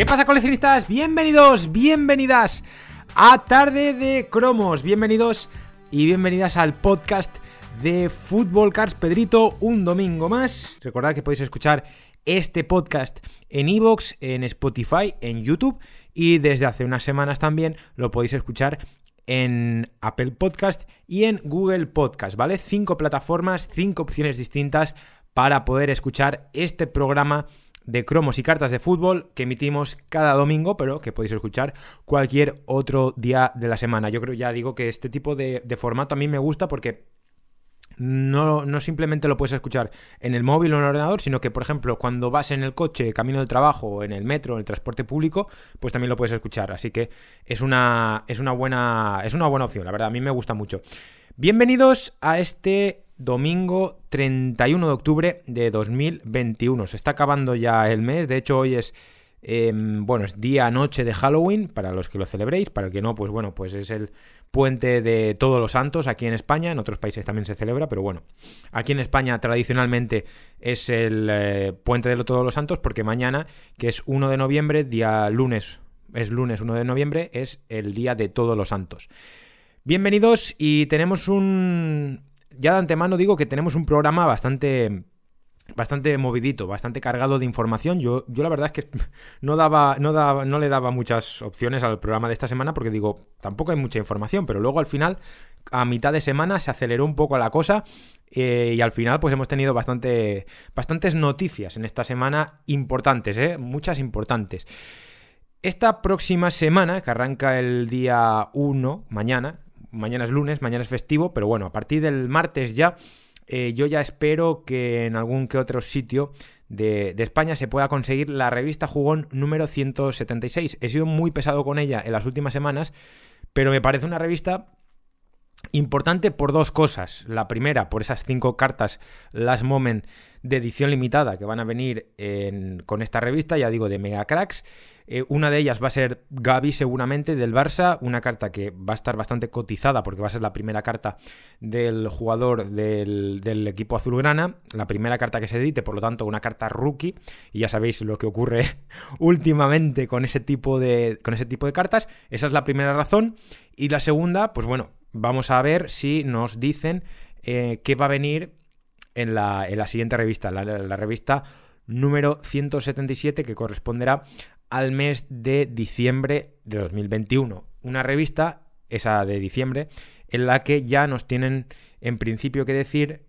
¿Qué pasa coleccionistas? Bienvenidos, bienvenidas a Tarde de Cromos, bienvenidos y bienvenidas al podcast de Fútbol Cars Pedrito, un domingo más. Recordad que podéis escuchar este podcast en Evox, en Spotify, en YouTube y desde hace unas semanas también lo podéis escuchar en Apple Podcast y en Google Podcast, ¿vale? Cinco plataformas, cinco opciones distintas para poder escuchar este programa de cromos y cartas de fútbol que emitimos cada domingo, pero que podéis escuchar cualquier otro día de la semana. Yo creo, ya digo, que este tipo de, formato a mí me gusta porque no, no, simplemente lo puedes escuchar en el móvil o en el ordenador, sino que, por ejemplo, cuando vas en el coche, camino del trabajo, en el metro, en el transporte público, pues también lo puedes escuchar. Así que es una, es una, buena, es una buena opción, la verdad, a mí me gusta mucho. Bienvenidos a este domingo 31 de octubre de 2021. Se está acabando ya el mes, de hecho hoy es... bueno, es día noche de Halloween, para los que lo celebréis, para el que no, pues bueno, pues es el puente de todos los santos aquí en España, en otros países también se celebra, pero bueno, aquí en España tradicionalmente es el eh, puente de todos los santos porque mañana, que es 1 de noviembre, día lunes, es lunes 1 de noviembre, es el día de todos los santos. Bienvenidos y tenemos un, ya de antemano digo que tenemos un programa bastante bastante movidito, bastante cargado de información. Yo, yo la verdad es que no daba, no daba, no le daba muchas opciones al programa de esta semana porque digo, tampoco hay mucha información, pero luego al final, a mitad de semana, se aceleró un poco la cosa eh, y al final, pues hemos tenido bastante, bastantes noticias en esta semana importantes, ¿eh? muchas importantes. Esta próxima semana, que arranca el día 1, mañana, mañana es lunes, mañana es festivo, pero bueno, a partir del martes ya, eh, yo ya espero que en algún que otro sitio de, de, España se pueda conseguir la revista Jugón número 176. He sido muy pesado con ella en las últimas semanas, pero me parece una revista importante por dos cosas. La primera, por esas cinco cartas Last Moment de edición limitada que van a venir con esta revista, ya digo, de Mega Cracks. Eh, una de ellas va a ser Gaby seguramente del Barça, una carta que va a estar bastante cotizada porque va a ser la primera carta del jugador del, del, equipo azulgrana, la primera carta que se edite, por lo tanto una carta rookie, y ya sabéis lo que ocurre últimamente con ese tipo de, con ese tipo de cartas, esa es la primera razón, y la segunda, pues bueno, vamos a ver si nos dicen eh, qué va a venir en la, en la siguiente revista, la, revista número 177 que corresponderá al mes de diciembre de 2021. Una revista, esa de diciembre, en la que ya nos tienen en principio que decir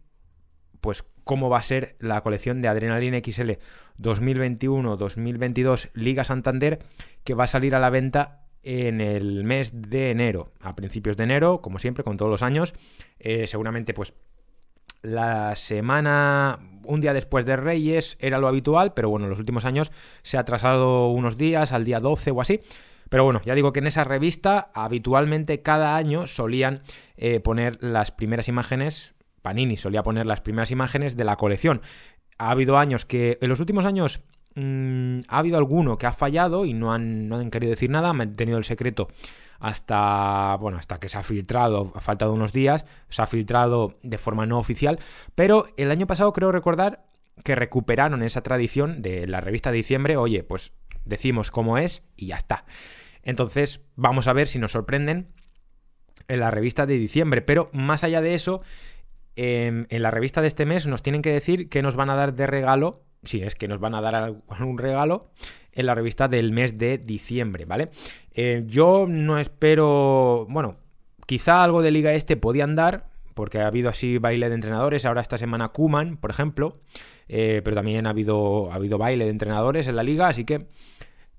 pues cómo va a ser la colección de Adrenaline XL 2021-2022 Liga Santander que va a salir a la venta en el mes de enero, a principios de enero, como siempre, con todos los años. Eh, seguramente, pues, la semana, un día después de Reyes era lo habitual, pero bueno, en los últimos años se ha atrasado unos días, al día 12 o así. Pero bueno, ya digo que en esa revista habitualmente cada año solían eh, poner las primeras imágenes, Panini solía poner las primeras imágenes de la colección. Ha habido años que, en los últimos años mmm, ha habido alguno que ha fallado y no han, no han querido decir nada, han tenido el secreto hasta, bueno, hasta que se ha filtrado, ha faltado unos días, se ha filtrado de forma no oficial, pero el año pasado creo recordar que recuperaron esa tradición de la revista de diciembre, oye, pues decimos cómo es y ya está. Entonces, vamos a ver si nos sorprenden en la revista de diciembre, pero más allá de eso, en, en la revista de este mes nos tienen que decir que nos van a dar de regalo si es que nos van a dar algún regalo en la revista del mes de diciembre, ¿vale? Eh, yo no espero, bueno, quizá algo de Liga Este podían dar, porque ha habido así baile de entrenadores, ahora esta semana Kuman, por ejemplo, eh, pero también ha habido, ha habido baile de entrenadores en la liga, así que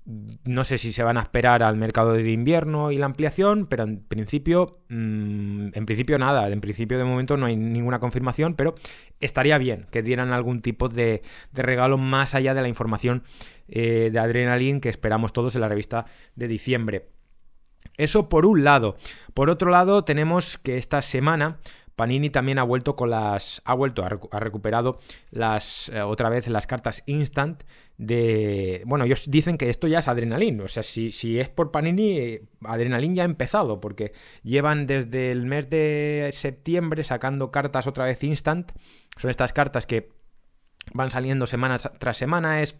no sé si se van a esperar al mercado de invierno y la ampliación, pero en principio, mmm, en principio nada, en principio de momento no hay ninguna confirmación, pero estaría bien que dieran algún tipo de, de regalo más allá de la información eh, de Adrenaline que esperamos todos en la revista de diciembre. Eso por un lado. Por otro lado, tenemos que esta semana Panini también ha vuelto con las. Ha vuelto, ha, recuperado las. Eh, otra vez las cartas instant de. Bueno, ellos dicen que esto ya es Adrenaline. O sea, si, si es por Panini, eh, Adrenaline ya ha empezado. Porque llevan desde el mes de septiembre sacando cartas otra vez instant. Son estas cartas que van saliendo semana tras semana. Es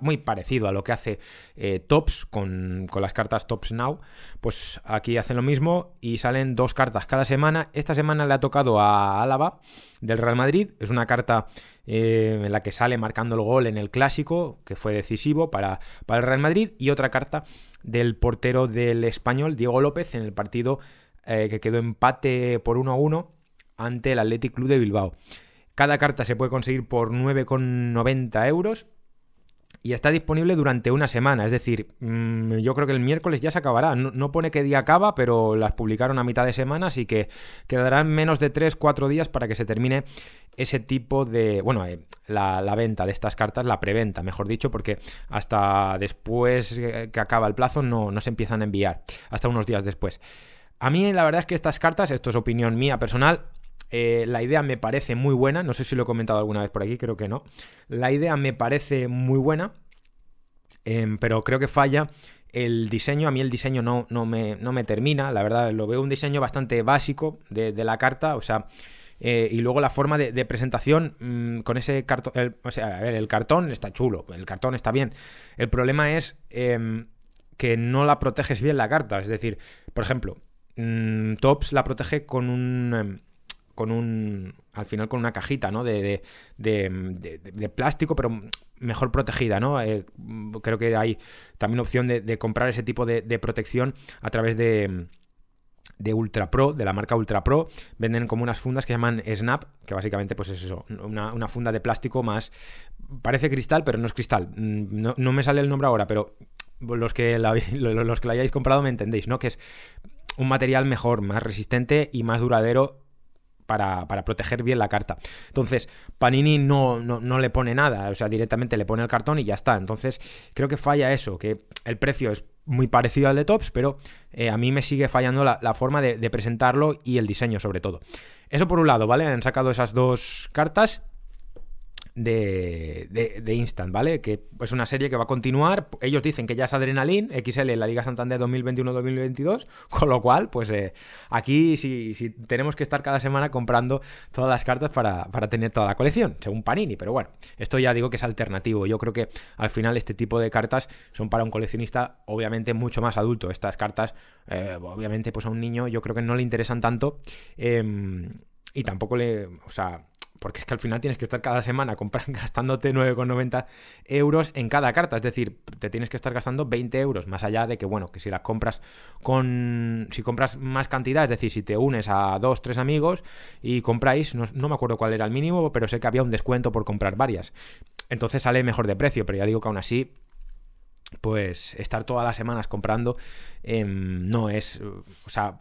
muy parecido a lo que hace eh, Tops con, las cartas Tops Now. Pues aquí hacen lo mismo y salen dos cartas cada semana. Esta semana le ha tocado a Álava del Real Madrid. Es una carta eh, en la que sale marcando el gol en el clásico, que fue decisivo para, para el Real Madrid. Y otra carta del portero del español, Diego López, en el partido eh, que quedó empate por 1 a 1 ante el Athletic Club de Bilbao. Cada carta se puede conseguir por 9,90 euros y está disponible durante una semana. Es decir, mm, yo creo que el miércoles ya se acabará. No, pone qué día acaba, pero las publicaron a mitad de semana, así que quedarán menos de 3-4 días para que se termine ese tipo de. Bueno, eh, la, venta de estas cartas, la preventa, mejor dicho, porque hasta después que acaba el plazo no, no se empiezan a enviar, hasta unos días después. A mí, la verdad es que estas cartas, esto es opinión mía personal, eh, la idea me parece muy buena, no sé si lo he comentado alguna vez por aquí, creo que no. La idea me parece muy buena, em, pero creo que falla el diseño. A mí el diseño no, no, me, no me termina, la verdad, lo veo un diseño bastante básico de, la carta, o sea... Eh, y luego la forma de, presentación mm, con ese cartón. O sea, a ver, el cartón está chulo, el cartón está bien. El problema es em, que no la proteges bien la carta. Es decir, por ejemplo, mm, Tops la protege con un em, con un, al final con una cajita, ¿no? De, de, plástico, pero mejor protegida, ¿no? Eh, creo que hay también opción de, comprar ese tipo de, protección a través de de Ultra Pro, de la marca Ultra Pro, venden como unas fundas que llaman Snap, que básicamente pues es eso, una, funda de plástico más, parece cristal, pero no es cristal, mm, no, me sale el nombre ahora, pero los que, los que la hayáis comprado me entendéis, ¿no? Que es un material mejor, más resistente y más duradero para, proteger bien la carta. Entonces, Panini no, no, le pone nada, o sea, directamente le pone el cartón y ya está. Entonces, creo que falla eso, que el precio es muy parecido al de Tops, pero eh, a mí me sigue fallando la, forma de, presentarlo y el diseño sobre todo. Eso por un lado, ¿vale? Han sacado esas dos cartas de, de, Instant, ¿vale? Que es una serie que va a continuar. Ellos dicen que ya es Adrenaline, XL en la Liga Santander 2021-2022, con lo cual, pues eh, aquí sí, sí, tenemos que estar cada semana comprando todas las cartas para, para, tener toda la colección, según Panini, pero bueno, esto ya digo que es alternativo. Yo creo que al final este tipo de cartas son para un coleccionista obviamente mucho más adulto. Estas cartas, eh, obviamente, pues a un niño yo creo que no le interesan tanto. Em, y tampoco le, o sea, porque es que al final tienes que estar cada semana gastándote 9,90 euros en cada carta. Es decir, te tienes que estar gastando 20 euros, más allá de que, bueno, que si las compras con. Si compras más cantidad, es decir, si te unes a dos, tres amigos y compráis, no, me acuerdo cuál era el mínimo, pero sé que había un descuento por comprar varias. Entonces sale mejor de precio, pero ya digo que aún así pues estar todas las semanas comprando em, no es, o sea,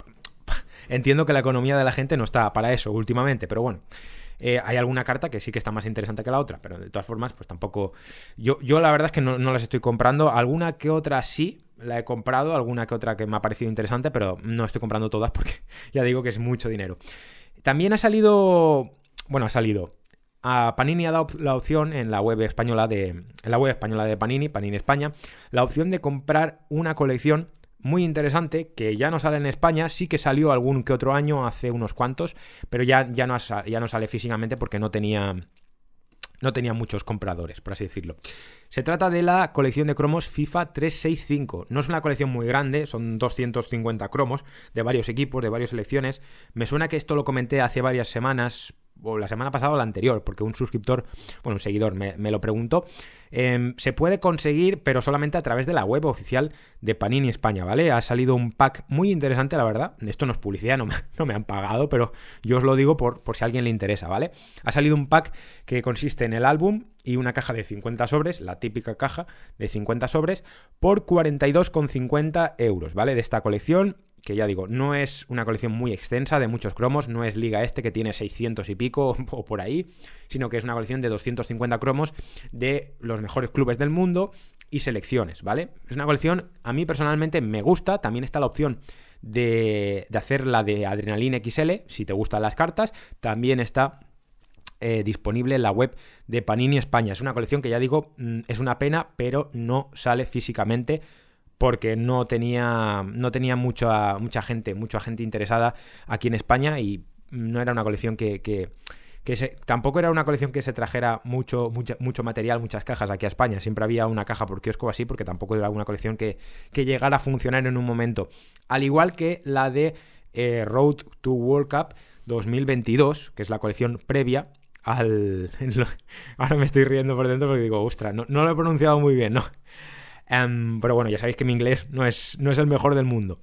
entiendo que la economía de la gente no está para eso últimamente, pero bueno, eh, hay alguna carta que sí que está más interesante que la otra, pero de todas formas, pues tampoco. Yo, yo la verdad es que no, las estoy comprando. Alguna que otra sí, la he comprado, alguna que otra que me ha parecido interesante, pero no estoy comprando todas porque ya digo que es mucho dinero. También ha salido. Bueno, ha salido. A Panini ha dado la opción en la web española de. En la web española de Panini, Panini España, la opción de comprar una colección muy interesante que ya no sale en España, sí que salió algún que otro año, hace unos cuantos, pero ya, ya, no, ya no sale físicamente porque no tenía, no tenía muchos compradores, por así decirlo. Se trata de la colección de cromos FIFA 365. No es una colección muy grande, son 250 cromos de varios equipos, de varias selecciones. Me suena que esto lo comenté hace varias semanas, o la semana pasada o la anterior, porque un suscriptor, bueno, un seguidor me, lo preguntó. Em, se puede conseguir, pero solamente a través de la web oficial de Panini España, ¿vale? Ha salido un pack muy interesante, la verdad. Esto no es publicidad, no me, han pagado, pero yo os lo digo por, por si a alguien le interesa, ¿vale? Ha salido un pack que consiste en el álbum y una caja de 50 sobres, la típica caja de 50 sobres, por 42,50 euros, ¿vale? De esta colección que ya digo, no es una colección muy extensa de muchos cromos, no es Liga Este que tiene 600 y pico o por ahí, sino que es una colección de 250 cromos de los mejores clubes del mundo y selecciones, ¿vale? Es una colección, a mí personalmente me gusta, también está la opción de, de hacer la de Adrenaline XL, si te gustan las cartas, también está eh, disponible en la web de Panini España. Es una colección que ya digo, mm, es una pena, pero no sale físicamente porque no tenía, no tenía mucha, mucha gente, mucha gente interesada aquí en España y no era una colección que, que, que tampoco era una colección que se trajera mucho, mucho, mucho, material, muchas cajas aquí a España. Siempre había una caja por kiosco así, porque tampoco era una colección que, que llegara a funcionar en un momento. Al igual que la de eh, Road to World Cup 2022, que es la colección previa al... Ahora me estoy riendo por dentro porque digo, ostras, no, lo he pronunciado muy bien, ¿no? Em, pero bueno, ya sabéis que mi inglés no es, no es el mejor del mundo.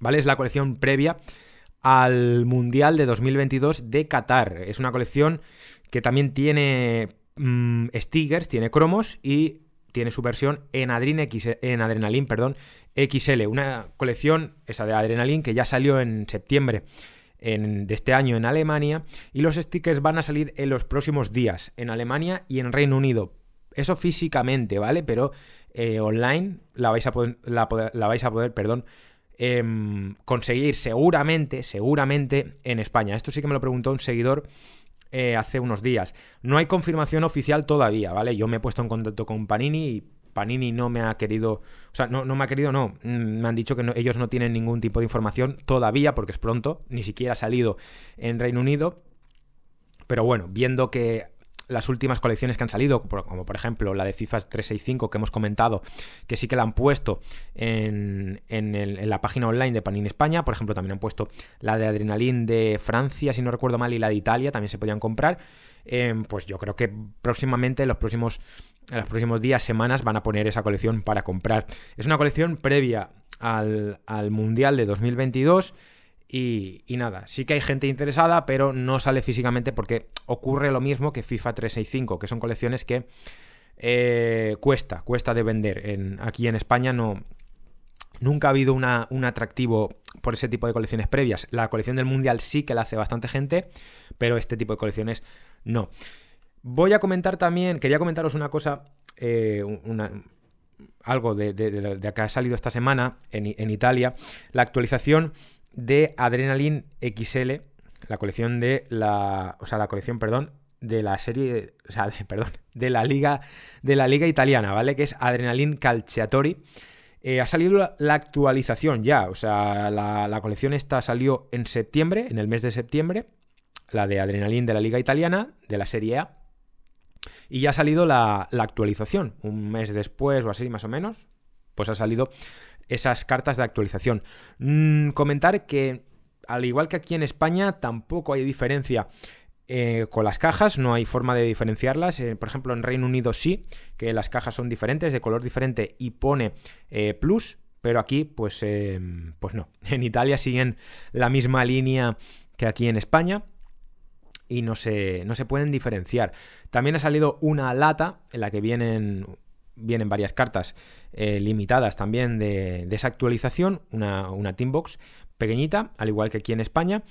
¿Vale? Es la colección previa al Mundial de 2022 de Qatar. Es una colección que también tiene mm, stickers, tiene cromos y tiene su versión en, en Adrenaline perdón, XL. Una colección, esa de Adrenaline, que ya salió en septiembre de este año en Alemania y los stickers van a salir en los próximos días en Alemania y en Reino Unido. Eso físicamente, ¿vale? Pero eh, online la vais a poder, la, vais a poder perdón, em, conseguir seguramente, seguramente en España. Esto sí que me lo preguntó un seguidor eh, hace unos días. No hay confirmación oficial todavía, ¿vale? Yo me he puesto en contacto con Panini y Panini no me ha querido, o sea, no, no me ha querido, no, mm, me han dicho que ellos no tienen ningún tipo de información todavía porque es pronto, ni siquiera ha salido en Reino Unido. Pero bueno, viendo que las últimas colecciones que han salido, como por ejemplo la de FIFA 365 que hemos comentado, que sí que la han puesto en, la página online de Panini España, por ejemplo también han puesto la de Adrenalin de Francia, si no recuerdo mal, y la de Italia, también se podían comprar. Em, pues yo creo que próximamente, en los próximos, en los próximos días, semanas, van a poner esa colección para comprar. Es una colección previa al, al Mundial de 2022 y, nada, sí que hay gente interesada, pero no sale físicamente porque ocurre lo mismo que FIFA 365, que son colecciones que eh, cuesta, cuesta de vender. En, aquí en España no, Nunca ha habido un atractivo por ese tipo de colecciones previas. La colección del Mundial sí que la hace bastante gente, pero este tipo de colecciones no. Voy a comentar también, quería comentaros una cosa, eh, algo de, de, que ha salido esta semana en, en Italia, la actualización de Adrenaline XL, la colección de la, o sea, la colección, perdón, de la serie, o sea, perdón, de la liga, de la liga italiana, ¿vale? Que es Adrenaline Calciatori. Eh, ha salido la, actualización ya, o sea, la, colección esta salió en septiembre, en el mes de septiembre, la de Adrenaline de la liga italiana, de la serie A. Y ya ha salido la, actualización, un mes después o así más o menos, pues ha salido esas cartas de actualización. Mm, comentar que, al igual que aquí en España, tampoco hay diferencia eh, con las cajas, no hay forma de diferenciarlas. Eh, por ejemplo, en Reino Unido sí, que las cajas son diferentes, de color diferente y pone eh, plus, pero aquí pues, pues no. En Italia siguen la misma línea que aquí en España y no se, no se pueden diferenciar. También ha salido una lata en la que vienen vienen varias cartas eh, limitadas también de, esa actualización, una, una pequeñita, al igual que aquí en España.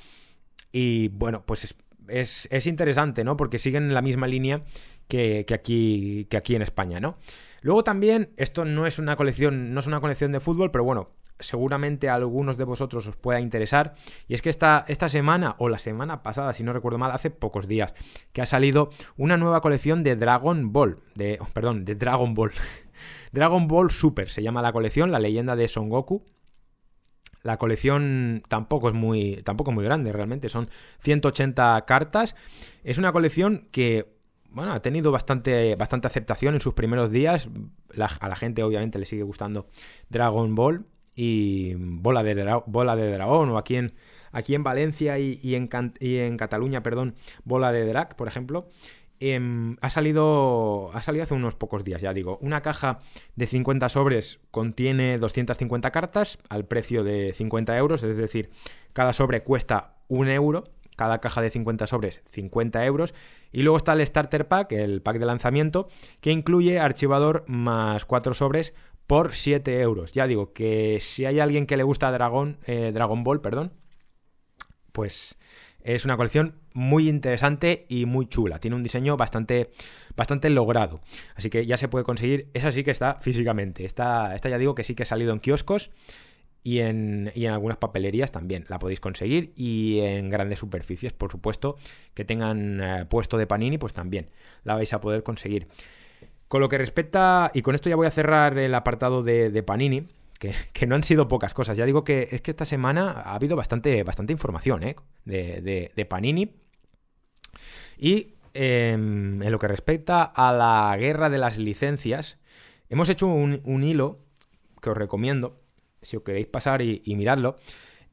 Y bueno, pues es, interesante, ¿no? Porque siguen la misma línea que, aquí, que aquí en España, ¿no? Luego también, esto no es una colección, no es una colección de fútbol, pero bueno, seguramente a algunos de vosotros os pueda interesar. Y es que esta, esta semana, o la semana pasada, si no recuerdo mal, hace pocos días, que ha salido una nueva colección de Dragon Ball. De, oh, perdón, de Dragon Ball. Dragon Ball Super se llama la colección, la leyenda de Son Goku. La colección tampoco es muy, tampoco muy grande realmente, son 180 cartas. Es una colección que bueno, ha tenido bastante, bastante aceptación en sus primeros días. a la gente obviamente le sigue gustando Dragon Ball y Bola de, Bola de Dragón, o aquí en, aquí en Valencia y, en, y en Cataluña, perdón, Bola de Drac, por ejemplo. Em, ha, salido, ha salido hace unos pocos días, ya digo. Una caja de 50 sobres contiene 250 cartas al precio de 50 euros, es decir, cada sobre cuesta un euro. Cada caja de 50 sobres, 50 euros. Y luego está el Starter Pack, el pack de lanzamiento, que incluye archivador más 4 sobres por 7 euros. Ya digo que si hay alguien que le gusta Dragon, eh, Dragon Ball, perdón, pues es una colección muy interesante y muy chula. Tiene un diseño bastante, bastante logrado. Así que ya se puede conseguir. Esa sí que está físicamente. Esta, ya digo que sí que ha salido en kioscos y en, y en, algunas papelerías también la podéis conseguir y en grandes superficies, por supuesto, que tengan eh, puesto de Panini, pues también la vais a poder conseguir. Con lo que respecta, y con esto ya voy a cerrar el apartado de, Panini, que, no han sido pocas cosas. Ya digo que es que esta semana ha habido bastante, información ¿eh? de, de, Panini. Y em, en lo que respecta a la guerra de las licencias, hemos hecho un, hilo que os recomiendo, si os queréis pasar y, mirarlo,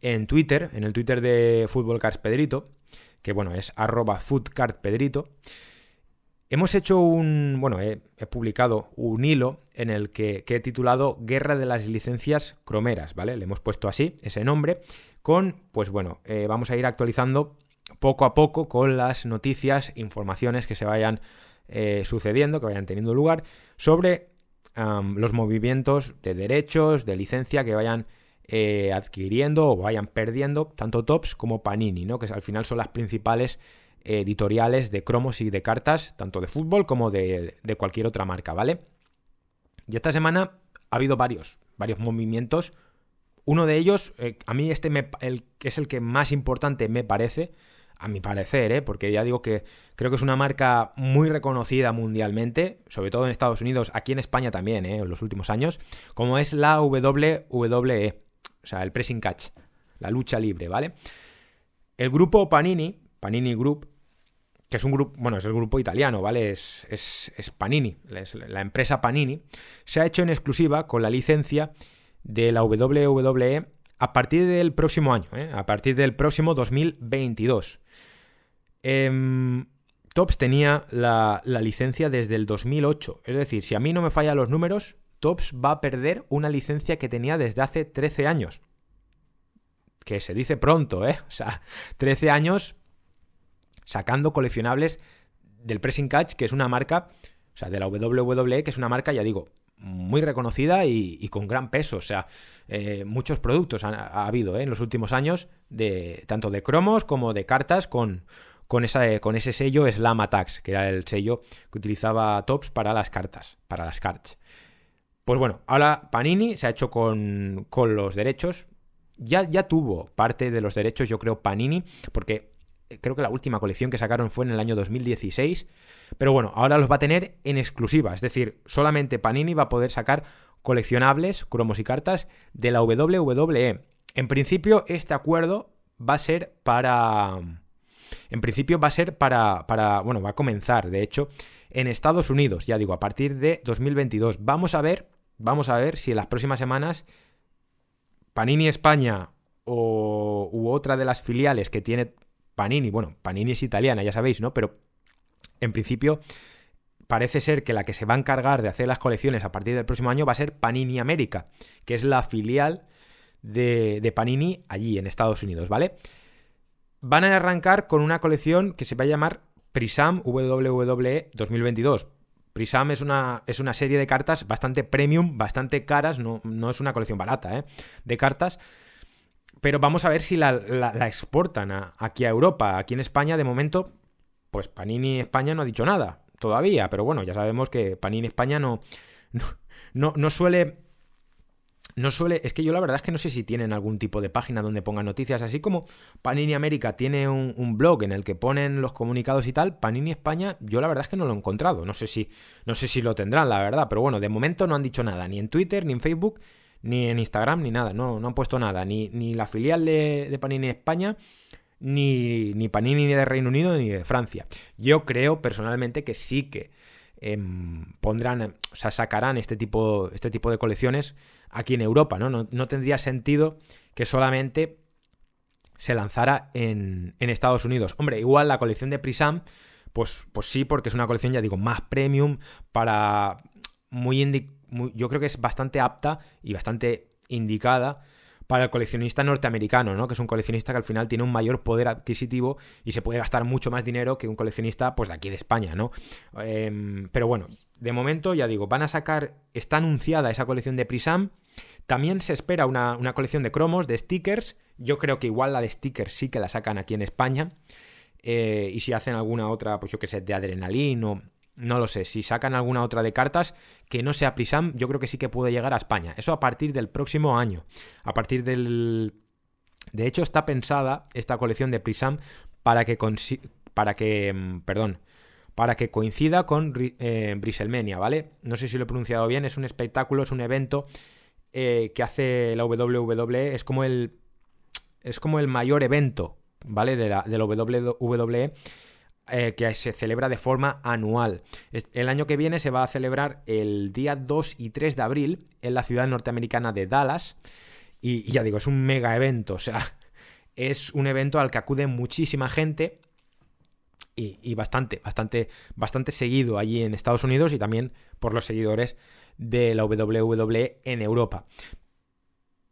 en Twitter, en el Twitter de Fútbol Pedrito, que bueno, es arroba foodcardpedrito. Hemos hecho un, bueno, he, publicado un hilo en el que, he titulado Guerra de las licencias cromeras, ¿vale? Le hemos puesto así, ese nombre, con, pues bueno, eh, vamos a ir actualizando poco a poco con las noticias, informaciones que se vayan eh, sucediendo, que vayan teniendo lugar, sobre los movimientos de derechos, de licencia que vayan eh, adquiriendo o vayan perdiendo tanto Tops como Panini, ¿no? Que al final son las principales editoriales de cromos y de cartas, tanto de fútbol como de, cualquier otra marca, ¿vale? Y esta semana ha habido varios, varios movimientos. Uno de ellos, eh, a mí este es el que más importante me parece, a mi parecer, ¿eh? porque ya digo que creo que es una marca muy reconocida mundialmente, sobre todo en Estados Unidos, aquí en España también, ¿eh? en los últimos años, como es la WWE, o sea, el pressing catch, la lucha libre, ¿vale? El grupo Panini, Panini Group, que es un grupo, bueno, es el grupo italiano, ¿vale? Es, es, Panini, la empresa Panini, se ha hecho en exclusiva con la licencia de la WWE a partir del próximo año, ¿eh? a partir del próximo 2022. Em, Tops tenía la, la, licencia desde el 2008, es decir, si a mí no me fallan los números, Tops va a perder una licencia que tenía desde hace 13 años. Que se dice pronto, ¿eh? O sea, 13 años sacando coleccionables del Pressing Catch, que es una marca, o sea, de la WWE, que es una marca, ya digo, muy reconocida y, con gran peso. O sea, eh, muchos productos ha, habido eh, en los últimos años, de, tanto de cromos como de cartas con, con, esa, con ese sello Slam Attacks, que era el sello que utilizaba Tops para las cartas, para las cards. Pues bueno, ahora Panini se ha hecho con, con los derechos. Ya, ya tuvo parte de los derechos, yo creo, Panini, porque creo que la última colección que sacaron fue en el año 2016, pero bueno, ahora los va a tener en exclusiva, es decir, solamente Panini va a poder sacar coleccionables, cromos y cartas de la WWE. En principio, este acuerdo va a ser para... En principio va a ser para, para... Bueno, va a comenzar, de hecho, en Estados Unidos, ya digo, a partir de 2022. Vamos a ver, vamos a ver si en las próximas semanas Panini España o, u otra de las filiales que tiene Panini, bueno, Panini es italiana, ya sabéis, ¿no? Pero en principio parece ser que la que se va a encargar de hacer las colecciones a partir del próximo año va a ser Panini América, que es la filial de, Panini allí en Estados Unidos, ¿vale? Van a arrancar con una colección que se va a llamar Prisam WWE 2022. Prisam es una, es una serie de cartas bastante premium, bastante caras, no, no es una colección barata, ¿eh? De cartas pero vamos a ver si la, exportan aquí a Europa. Aquí en España, de momento, pues Panini España no ha dicho nada todavía. Pero bueno, ya sabemos que Panini España no, no, no, suele no suele. Es que yo la verdad es que no sé si tienen algún tipo de página donde pongan noticias. Así como Panini América tiene un, un, blog en el que ponen los comunicados y tal, Panini España, yo la verdad es que no lo he encontrado. No sé si, no sé si lo tendrán, la verdad. Pero bueno, de momento no han dicho nada, ni en Twitter, ni en Facebook, ni en Instagram, ni nada, no, no han puesto nada, ni, ni la filial de, Panini España, ni, ni, Panini ni de Reino Unido, ni de Francia. Yo creo personalmente que sí que em, pondrán, o sea, sacarán este tipo, este tipo de colecciones aquí en Europa, ¿no? No, tendría sentido que solamente se lanzara en, en, Estados Unidos. Hombre, igual la colección de Prisam, pues, pues sí, porque es una colección, ya digo, más premium para muy, yo creo que es bastante apta y bastante indicada para el coleccionista norteamericano, ¿no? Que es un coleccionista que al final tiene un mayor poder adquisitivo y se puede gastar mucho más dinero que un coleccionista, pues, de aquí de España, ¿no? Em, pero bueno, de momento, ya digo, van a sacar, está anunciada esa colección de Prisam. También se espera una, colección de cromos, de stickers. Yo creo que igual la de stickers sí que la sacan aquí en España. Eh, y si hacen alguna otra, pues yo que sé, de adrenalina no lo sé, si sacan alguna otra de cartas que no sea Prisam, yo creo que sí que puede llegar a España. Eso a partir del próximo año. A partir del... De hecho, está pensada esta colección de Prisam para que... Para que... Mm, perdón. Para que coincida con eh, ¿vale? No sé si lo he pronunciado bien. Es un espectáculo, es un evento eh, que hace la WWE. Es como el... Es como el mayor evento, ¿vale? De la, de la WWE eh, que se celebra de forma anual. El año que viene se va a celebrar el día 2 y 3 de abril en la ciudad norteamericana de Dallas. Y, ya digo, es un mega evento, o sea, es un evento al que acude muchísima gente y, bastante, bastante, bastante seguido allí en Estados Unidos y también por los seguidores de la WWE en Europa.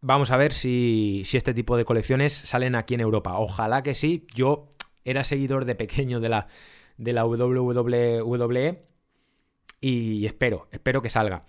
Vamos a ver si, si este tipo de colecciones salen aquí en Europa. Ojalá que sí. Yo era seguidor de pequeño de la, de la WWE y espero, espero que salga.